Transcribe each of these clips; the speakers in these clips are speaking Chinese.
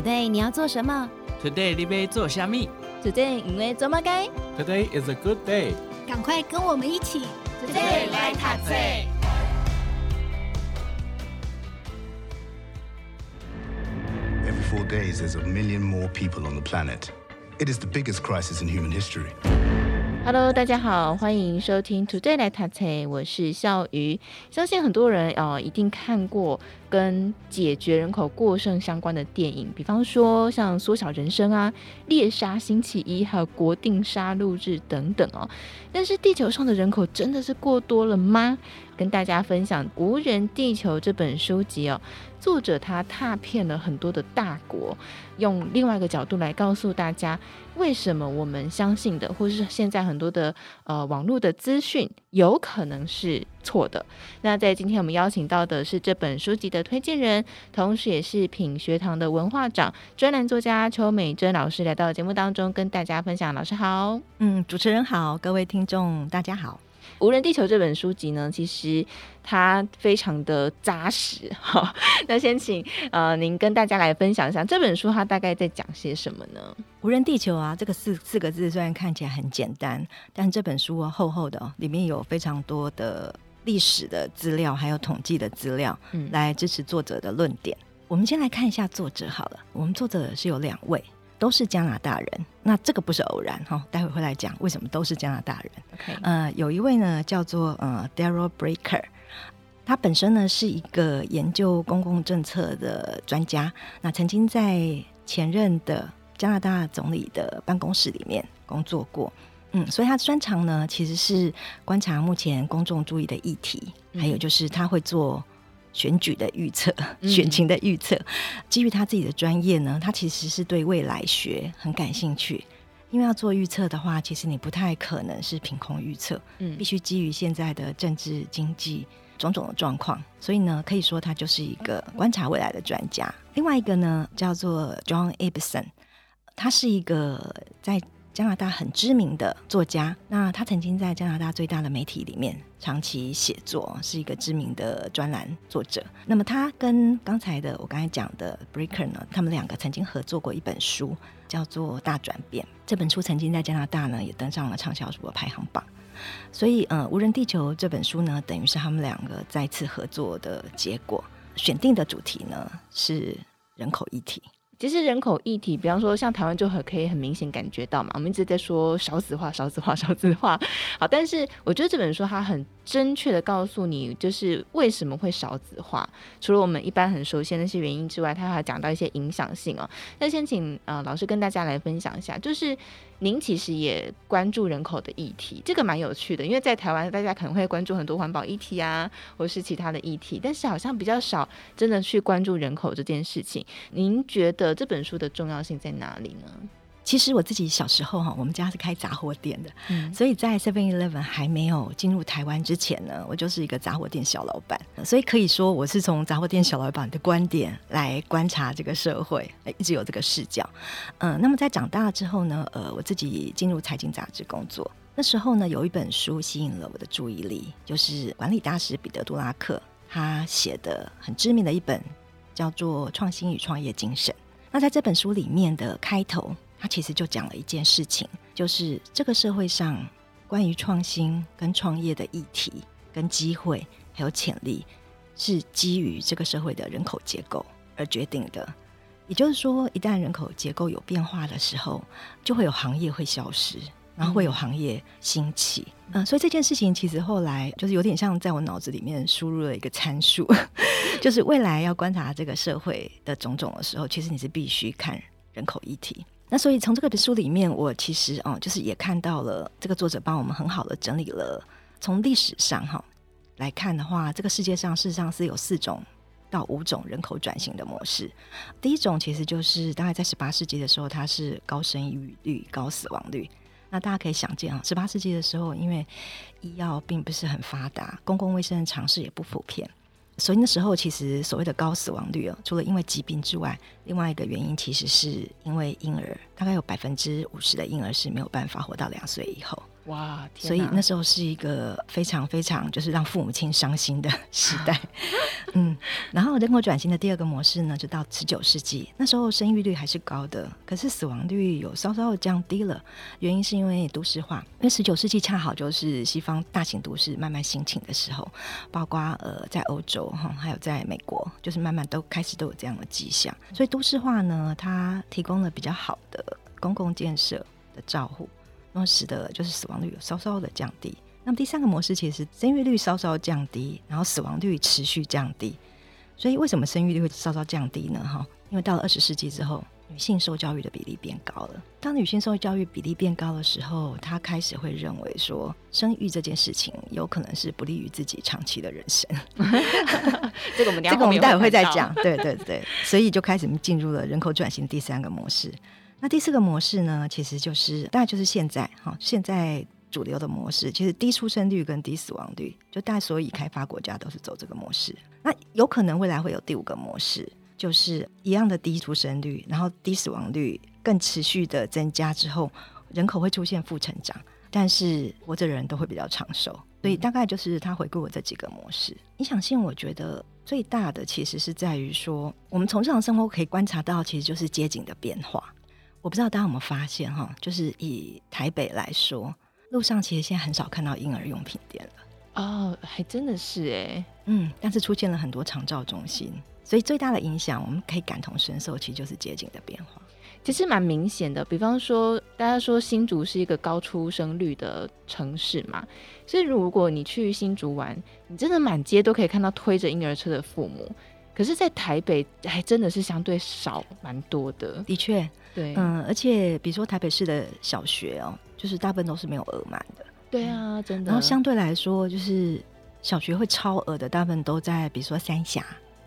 Today 你要做什么？Today 你要做虾米？Today 因为做么该？Today is a good day。赶快跟我们一起，Today 来读册。Every four days, there's a million more people on the planet. It is the biggest crisis in human history. Hello，大家好，欢迎收听 Today 来读册，我是笑鱼。相信很多人哦，一定看过跟解决人口过剩相关的电影，比方说像《缩小人生》啊，《猎杀星期一》还有《国定杀戮日》等等哦。但是地球上的人口真的是过多了吗？跟大家分享《无人地球》这本书籍哦。作者他踏遍了很多的大国，用另外一个角度来告诉大家，为什么我们相信的，或是现在很多的呃网络的资讯有可能是错的。那在今天我们邀请到的是这本书籍的推荐人，同时也是品学堂的文化长、专栏作家邱美珍老师来到节目当中跟大家分享。老师好，嗯，主持人好，各位听众大家好。《无人地球》这本书籍呢，其实它非常的扎实哈。那先请呃您跟大家来分享一下这本书，它大概在讲些什么呢？无人地球啊，这个四四个字虽然看起来很简单，但这本书啊厚厚的，里面有非常多的历史的资料，还有统计的资料，嗯，来支持作者的论点。我们先来看一下作者好了，我们作者是有两位。都是加拿大人，那这个不是偶然哈。待会会来讲为什么都是加拿大人。Okay. 呃，有一位呢叫做呃 Daryl Breaker，他本身呢是一个研究公共政策的专家，那曾经在前任的加拿大总理的办公室里面工作过，嗯，所以他专长呢其实是观察目前公众注意的议题，还有就是他会做。选举的预测，选情的预测，嗯、基于他自己的专业呢，他其实是对未来学很感兴趣。因为要做预测的话，其实你不太可能是凭空预测，嗯，必须基于现在的政治、经济种种的状况。所以呢，可以说他就是一个观察未来的专家。另外一个呢，叫做 John Ibbitson，他是一个在。加拿大很知名的作家，那他曾经在加拿大最大的媒体里面长期写作，是一个知名的专栏作者。那么他跟刚才的我刚才讲的 Breaker 呢，他们两个曾经合作过一本书，叫做《大转变》。这本书曾经在加拿大呢也登上了畅销书的排行榜。所以，呃，《无人地球》这本书呢，等于是他们两个再次合作的结果。选定的主题呢是人口议题。其实人口议题，比方说像台湾就很可以很明显感觉到嘛，我们一直在说少子化、少子化、少子化。好，但是我觉得这本书它很正确的告诉你，就是为什么会少子化。除了我们一般很熟悉那些原因之外，他还讲到一些影响性哦。那先请呃老师跟大家来分享一下，就是。您其实也关注人口的议题，这个蛮有趣的，因为在台湾大家可能会关注很多环保议题啊，或是其他的议题，但是好像比较少真的去关注人口这件事情。您觉得这本书的重要性在哪里呢？其实我自己小时候哈，我们家是开杂货店的，嗯，所以在 Seven Eleven 还没有进入台湾之前呢，我就是一个杂货店小老板，所以可以说我是从杂货店小老板的观点来观察这个社会，一直有这个视角。嗯，那么在长大之后呢，呃，我自己进入财经杂志工作，那时候呢，有一本书吸引了我的注意力，就是管理大师彼得·杜拉克他写的很知名的一本叫做《创新与创业精神》。那在这本书里面的开头。他其实就讲了一件事情，就是这个社会上关于创新跟创业的议题、跟机会还有潜力，是基于这个社会的人口结构而决定的。也就是说，一旦人口结构有变化的时候，就会有行业会消失，然后会有行业兴起。嗯，所以这件事情其实后来就是有点像在我脑子里面输入了一个参数，就是未来要观察这个社会的种种的时候，其实你是必须看人口议题。那所以从这个本书里面，我其实啊，就是也看到了这个作者帮我们很好的整理了，从历史上哈来看的话，这个世界上事实上是有四种到五种人口转型的模式。第一种其实就是大概在十八世纪的时候，它是高生育率、高死亡率。那大家可以想见啊，十八世纪的时候，因为医药并不是很发达，公共卫生的尝试也不普遍。所以那时候，其实所谓的高死亡率哦，除了因为疾病之外，另外一个原因其实是因为婴儿，大概有百分之五十的婴儿是没有办法活到两岁以后。哇，所以那时候是一个非常非常就是让父母亲伤心的 时代。嗯，然后人口转型的第二个模式呢，就到十九世纪，那时候生育率还是高的，可是死亡率有稍稍的降低了。原因是因为都市化，因为十九世纪恰好就是西方大型都市慢慢兴起的时候，包括呃在欧洲哈，还有在美国，就是慢慢都开始都有这样的迹象。所以都市化呢，它提供了比较好的公共建设的照护，那么使得就是死亡率有稍稍的降低。那么第三个模式其实是生育率稍稍降低，然后死亡率持续降低。所以为什么生育率会稍稍降低呢？哈，因为到了二十世纪之后，女性受教育的比例变高了。当女性受教育比例变高的时候，她开始会认为说，生育这件事情有可能是不利于自己长期的人生。这个我们这个我们待会会再讲。对对对，所以就开始进入了人口转型第三个模式。那第四个模式呢，其实就是大概就是现在哈，现在。主流的模式其实低出生率跟低死亡率，就大概所有已开发国家都是走这个模式。那有可能未来会有第五个模式，就是一样的低出生率，然后低死亡率更持续的增加之后，人口会出现负成长，但是活着人都会比较长寿。所以大概就是他回顾了这几个模式。影响性我觉得最大的其实是在于说，我们从日常生活可以观察到，其实就是街景的变化。我不知道大家有没有发现哈，就是以台北来说。路上其实现在很少看到婴儿用品店了哦，还真的是哎，嗯，但是出现了很多长照中心，所以最大的影响我们可以感同身受，其实就是街景的变化，其实蛮明显的。比方说，大家说新竹是一个高出生率的城市嘛，所以如果你去新竹玩，你真的满街都可以看到推着婴儿车的父母，可是，在台北还真的是相对少蛮多的，的确，对，嗯，而且比如说台北市的小学哦。就是大部分都是没有额满的，对啊，真的。然后相对来说，就是小学会超额的，大部分都在比如说三峡、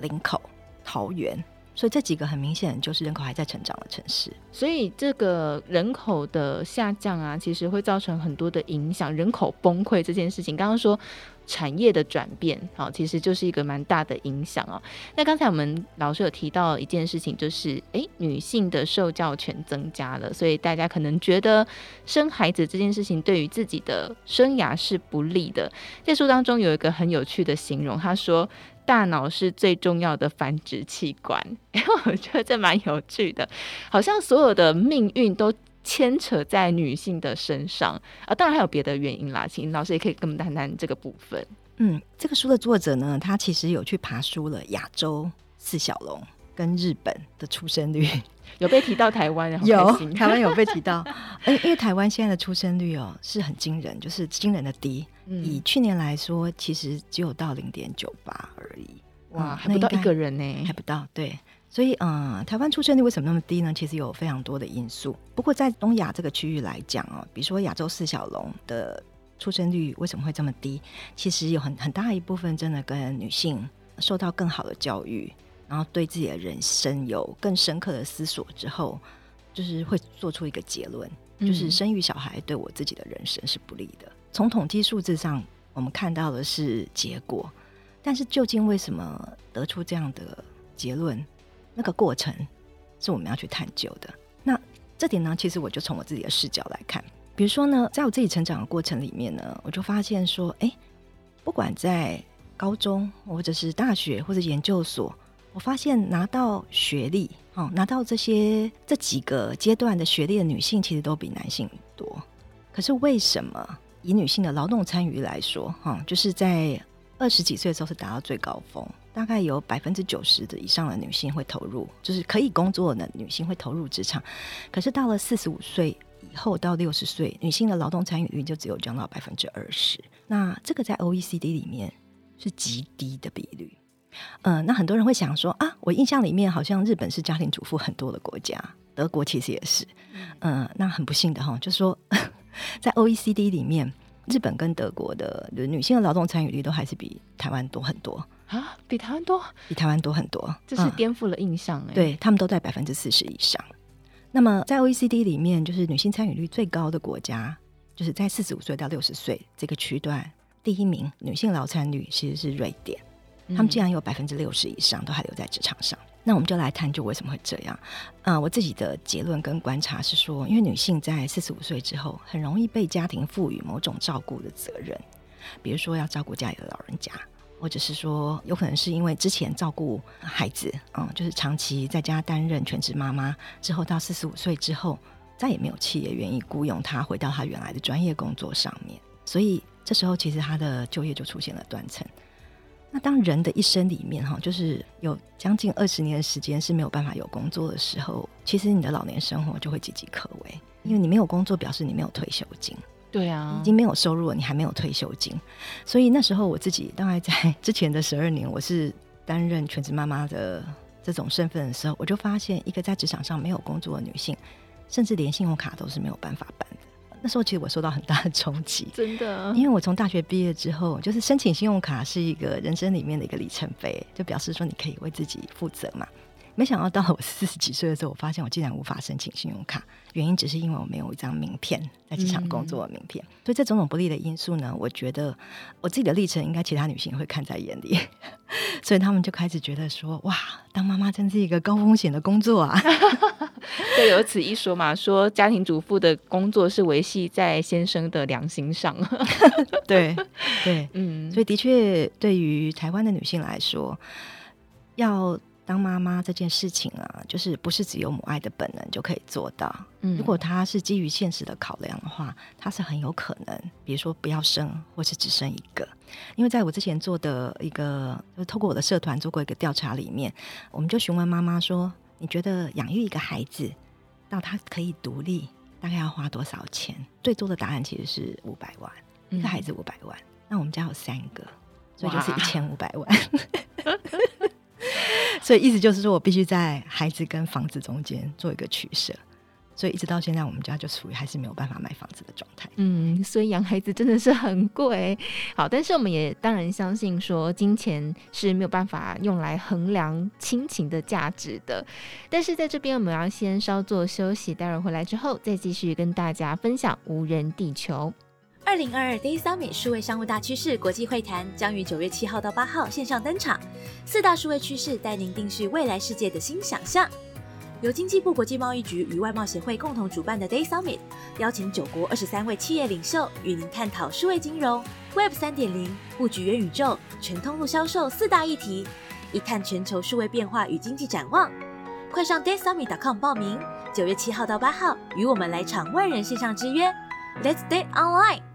林口、桃园。所以这几个很明显就是人口还在成长的城市，所以这个人口的下降啊，其实会造成很多的影响，人口崩溃这件事情。刚刚说产业的转变，好，其实就是一个蛮大的影响哦。那刚才我们老师有提到一件事情，就是诶，女性的受教权增加了，所以大家可能觉得生孩子这件事情对于自己的生涯是不利的。这书当中有一个很有趣的形容，他说。大脑是最重要的繁殖器官，因为 我觉得这蛮有趣的，好像所有的命运都牵扯在女性的身上啊。当然还有别的原因啦，请老师也可以跟我们谈谈这个部分。嗯，这个书的作者呢，他其实有去爬书了亚洲四小龙跟日本的出生率，有被提到台湾，有台湾有被提到，因为台湾现在的出生率哦是很惊人，就是惊人的低。以去年来说，其实只有到零点九八而已，哇，还不到一个人呢，还不到。对，所以嗯、呃，台湾出生率为什么那么低呢？其实有非常多的因素。不过在东亚这个区域来讲哦，比如说亚洲四小龙的出生率为什么会这么低？其实有很很大一部分真的跟女性受到更好的教育，然后对自己的人生有更深刻的思索之后，就是会做出一个结论，就是生育小孩对我自己的人生是不利的。从统计数字上，我们看到的是结果，但是究竟为什么得出这样的结论？那个过程是我们要去探究的。那这点呢，其实我就从我自己的视角来看，比如说呢，在我自己成长的过程里面呢，我就发现说，哎，不管在高中或者是大学或者研究所，我发现拿到学历，哦，拿到这些这几个阶段的学历的女性，其实都比男性多。可是为什么？以女性的劳动参与来说，哈，就是在二十几岁的时候是达到最高峰，大概有百分之九十的以上的女性会投入，就是可以工作的女性会投入职场。可是到了四十五岁以后到六十岁，女性的劳动参与率就只有降到百分之二十。那这个在 OECD 里面是极低的比率。嗯、呃，那很多人会想说啊，我印象里面好像日本是家庭主妇很多的国家，德国其实也是。嗯、呃，那很不幸的哈，就是说。在 OECD 里面，日本跟德国的女性的劳动参与率都还是比台湾多很多啊，比台湾多，比台湾多很多，这是颠覆了印象哎、嗯。对，他们都在百分之四十以上。那么在 OECD 里面，就是女性参与率最高的国家，就是在四十五岁到六十岁这个区段，第一名女性劳参率其实是瑞典。他们竟然有百分之六十以上都还留在职场上。那我们就来探究为什么会这样。啊、呃，我自己的结论跟观察是说，因为女性在四十五岁之后，很容易被家庭赋予某种照顾的责任，比如说要照顾家里的老人家，或者是说有可能是因为之前照顾孩子，嗯，就是长期在家担任全职妈妈，之后到四十五岁之后，再也没有企业愿意雇佣她回到她原来的专业工作上面，所以这时候其实她的就业就出现了断层。那当人的一生里面哈，就是有将近二十年的时间是没有办法有工作的时候，其实你的老年生活就会岌岌可危，因为你没有工作，表示你没有退休金。对啊，已经没有收入了，你还没有退休金，所以那时候我自己大概在 之前的十二年，我是担任全职妈妈的这种身份的时候，我就发现一个在职场上没有工作的女性，甚至连信用卡都是没有办法办的。那时候其实我受到很大的冲击，真的，因为我从大学毕业之后，就是申请信用卡是一个人生里面的一个里程碑，就表示说你可以为自己负责嘛。没想到到了我四十几岁的时候，我发现我竟然无法申请信用卡，原因只是因为我没有一张名片，在职场工作的名片。嗯、所以这种种不利的因素呢，我觉得我自己的历程应该其他女性会看在眼里，所以他们就开始觉得说：哇，当妈妈真是一个高风险的工作啊！就有此一说嘛，说家庭主妇的工作是维系在先生的良心上。对对，嗯，所以的确，对于台湾的女性来说，要。当妈妈这件事情啊，就是不是只有母爱的本能就可以做到。嗯，如果他是基于现实的考量的话，他是很有可能，比如说不要生，或是只生一个。因为在我之前做的一个，就是透过我的社团做过一个调查里面，我们就询问妈妈说：“你觉得养育一个孩子到他可以独立，大概要花多少钱？”最多的答案其实是五百万，一个孩子五百万。嗯。那我们家有三个，所以就是一千五百万。所以意思就是说，我必须在孩子跟房子中间做一个取舍。所以一直到现在，我们家就处于还是没有办法买房子的状态。嗯，所以养孩子真的是很贵。好，但是我们也当然相信说，金钱是没有办法用来衡量亲情的价值的。但是在这边，我们要先稍作休息，待会儿回来之后再继续跟大家分享无人地球。二零二二 Day Summit 数位商务大趋势国际会谈将于九月七号到八号线上登场，四大数位趋势带您定序未来世界的新想象。由经济部国际贸易局与外贸协会共同主办的 Day Summit，邀请九国二十三位企业领袖与您探讨数位金融、Web 三点零、布局元宇宙、全通路销售四大议题，一探全球数位变化与经济展望。快上 daysummit.com 报名，九月七号到八号，与我们来场万人线上之约，Let's Day Online。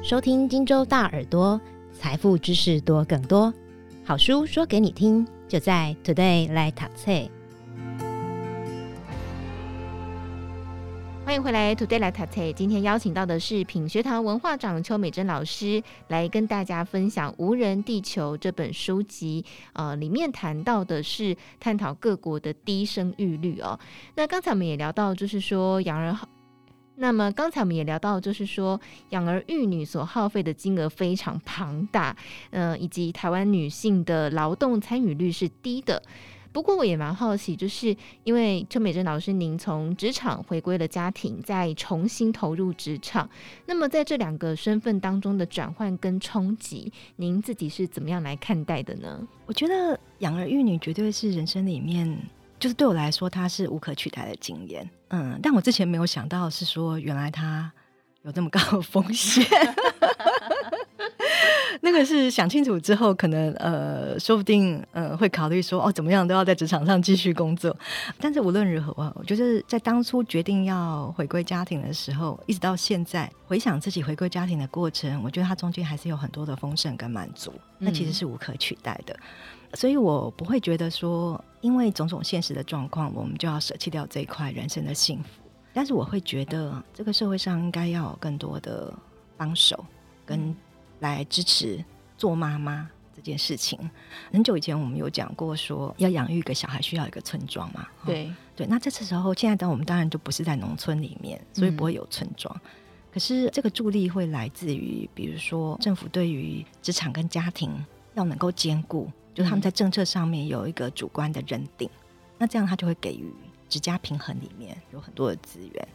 收听荆州大耳朵，财富知识多更多，好书说给你听，就在 Today 来读册。欢迎回来，Today 来读册。今天邀请到的是品学堂文化长邱美珍老师，来跟大家分享《无人地球》这本书籍。呃，里面谈到的是探讨各国的低生育率哦。那刚才我们也聊到，就是说养儿好。那么刚才我们也聊到，就是说养儿育女所耗费的金额非常庞大，嗯、呃，以及台湾女性的劳动参与率是低的。不过我也蛮好奇，就是因为邱美珍老师您从职场回归了家庭，再重新投入职场，那么在这两个身份当中的转换跟冲击，您自己是怎么样来看待的呢？我觉得养儿育女绝对是人生里面。就是对我来说，它是无可取代的经验。嗯，但我之前没有想到是说，原来它有这么高的风险。那个是想清楚之后，可能呃，说不定呃，会考虑说，哦，怎么样都要在职场上继续工作。但是无论如何，我觉得在当初决定要回归家庭的时候，一直到现在回想自己回归家庭的过程，我觉得它中间还是有很多的丰盛跟满足，那其实是无可取代的。所以我不会觉得说，因为种种现实的状况，我们就要舍弃掉这一块人生的幸福。但是我会觉得，这个社会上应该要有更多的帮手，跟来支持做妈妈这件事情。很久以前我们有讲过，说要养育一个小孩需要一个村庄嘛。对对，那这次时候，现在的我们当然就不是在农村里面，所以不会有村庄。嗯。可是这个助力会来自于，比如说政府对于职场跟家庭要能够兼顾。就他们在政策上面有一个主观的认定，那这样他就会给予职家平衡里面有很多的资源。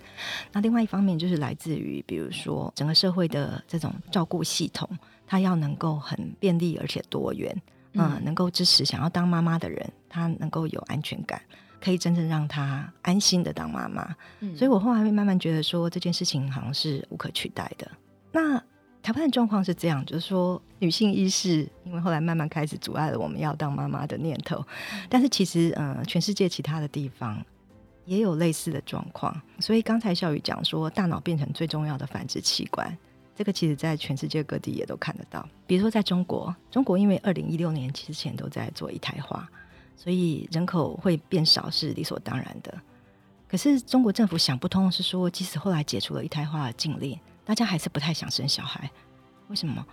那另外一方面就是来自于，比如说整个社会的这种照顾系统，它要能够很便利而且多元，嗯，呃、能够支持想要当妈妈的人，他能够有安全感，可以真正让他安心的当妈妈。嗯，所以我后来会慢慢觉得说这件事情好像是无可取代的。那台湾的状况是这样，就是说女性意识，因为后来慢慢开始阻碍了我们要当妈妈的念头。但是其实，呃，全世界其他的地方也有类似的状况。所以刚才小雨讲说，大脑变成最重要的繁殖器官，这个其实在全世界各地也都看得到。比如说在中国，中国因为二零一六年之前都在做一胎化，所以人口会变少是理所当然的。可是中国政府想不通是说，即使后来解除了一胎化的禁令。大家还是不太想生小孩，为什么？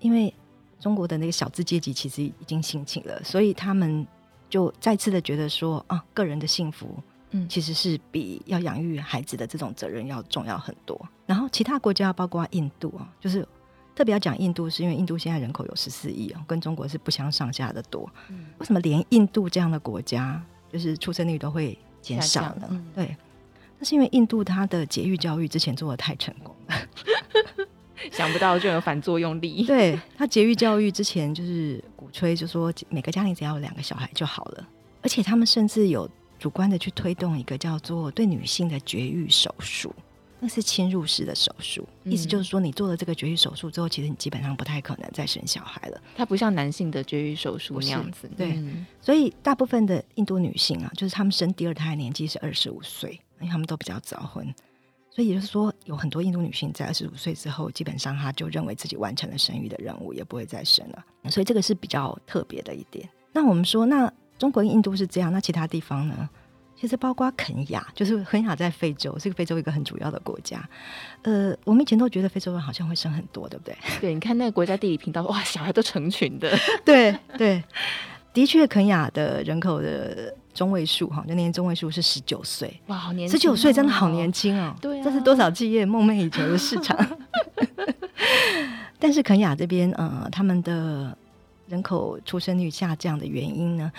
因为中国的那个小资阶级其实已经兴起了，所以他们就再次的觉得说啊，个人的幸福，嗯，其实是比要养育孩子的这种责任要重要很多。然后其他国家，包括印度啊，就是特别要讲印度，是因为印度现在人口有十四亿啊，跟中国是不相上下的多。嗯，为什么连印度这样的国家，就是出生率都会减少呢？嗯，对。是因为印度它的节育教育之前做的太成功了，想不到就有反作用力。对，他节育教育之前就是鼓吹，就说每个家庭只要有两个小孩就好了，而且他们甚至有主观的去推动一个叫做对女性的绝育手术。那是侵入式的手术，意思就是说，你做了这个绝育手术之后，其实你基本上不太可能再生小孩了。它不像男性的绝育手术那样子。对，嗯、所以大部分的印度女性啊，就是她们生第二胎的年纪是二十五岁，因为他们都比较早婚。所以也就是说，有很多印度女性在二十五岁之后，基本上她就认为自己完成了生育的任务，也不会再生了。所以这个是比较特别的一点。那我们说，那中国跟印度是这样，那其他地方呢？其实包括肯雅，就是肯雅在非洲，是个非洲一个很主要的国家。呃，我们以前都觉得非洲人好像会生很多，对不对？对，你看那个国家地理频道，哇，小孩都成群的。对对，的确，肯雅的人口的中位数哈，就那年中位数是十九岁，哇，好年轻，十九岁真的好年轻哦。对啊，这是多少企业梦寐以求的市场。但是肯雅这边，呃，他们的人口出生率下降的原因呢？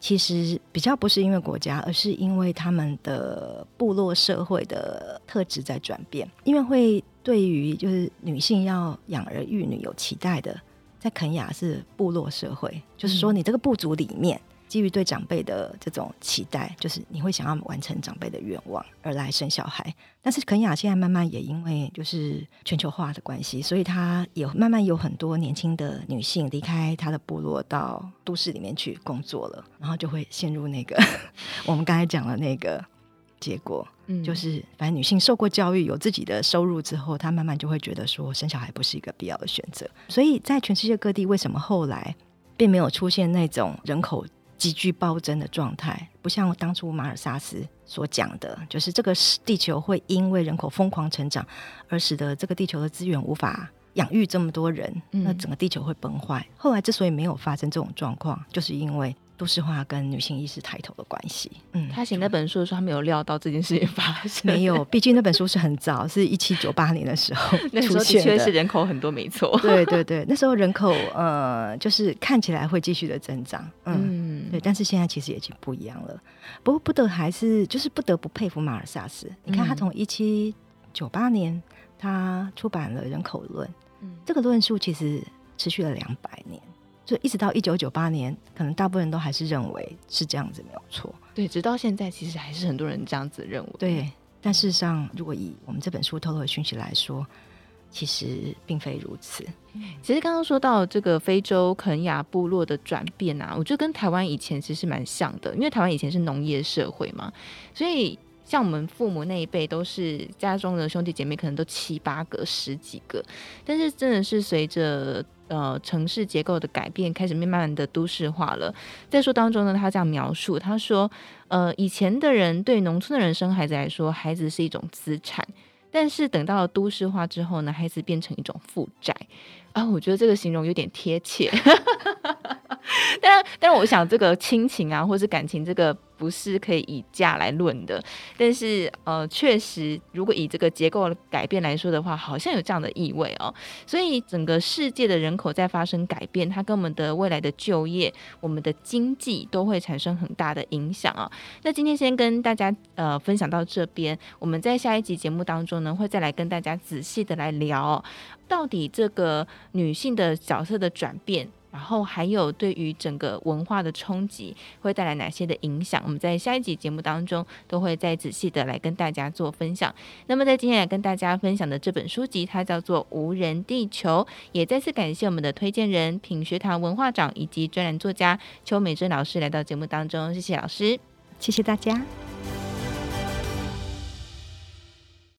其实比较不是因为国家，而是因为他们的部落社会的特质在转变。因为会对于就是女性要养儿育女有期待的，在肯雅是部落社会，就是说你这个部族里面。基于对长辈的这种期待，就是你会想要完成长辈的愿望而来生小孩。但是肯雅现在慢慢也因为就是全球化的关系，所以她也慢慢有很多年轻的女性离开她的部落到都市里面去工作了，然后就会陷入那个 我们刚才讲的那个结果，嗯，就是反正女性受过教育，有自己的收入之后，她慢慢就会觉得说生小孩不是一个必要的选择。所以在全世界各地，为什么后来并没有出现那种人口急剧暴增的状态，不像当初马尔萨斯所讲的，就是这个地球会因为人口疯狂成长，而使得这个地球的资源无法养育这么多人，那整个地球会崩坏。后来之所以没有发生这种状况，就是因为。都市化跟女性意识抬头的关系。嗯，他写那本书的时候，他没有料到这件事情发生。没有，毕竟那本书是很早，是一七九八年的时候 那时候的确是人口很多，没错。对对对，那时候人口呃，就是看起来会继续的增长。嗯，嗯对，但是现在其实已经不一样了。不过不得还是就是不得不佩服马尔萨斯。你看他从一七九八年他出版了《人口论》，嗯，这个论述其实持续了两百年。就一直到一九九八年，可能大部分人都还是认为是这样子，没有错。对，直到现在，其实还是很多人这样子认为。对，但事实上，如果以我们这本书透露的讯息来说，其实并非如此。其实刚刚说到这个非洲肯亚部落的转变啊，我觉得跟台湾以前其实蛮像的，因为台湾以前是农业社会嘛，所以像我们父母那一辈，都是家中的兄弟姐妹可能都七八个、十几个，但是真的是随着。呃，城市结构的改变开始慢慢的都市化了。在书当中呢，他这样描述，他说：“呃，以前的人对农村的人生孩子来说，孩子是一种资产，但是等到了都市化之后呢，孩子变成一种负债。”啊，我觉得这个形容有点贴切。但，但是我想这个亲情啊，或是感情，这个不是可以以价来论的。但是呃，确实，如果以这个结构改变来说的话，好像有这样的意味哦。所以整个世界的人口在发生改变，它跟我们的未来的就业、我们的经济都会产生很大的影响啊。那今天先跟大家呃分享到这边，我们在下一集节目当中呢，会再来跟大家仔细的来聊，到底这个女性的角色的转变。然后还有对于整个文化的冲击会带来哪些的影响？我们在下一集节目当中都会再仔细的来跟大家做分享。那么在今天来跟大家分享的这本书籍，它叫做《无人地球》，也再次感谢我们的推荐人品学堂文化长以及专栏作家邱美珍老师来到节目当中，谢谢老师，谢谢大家。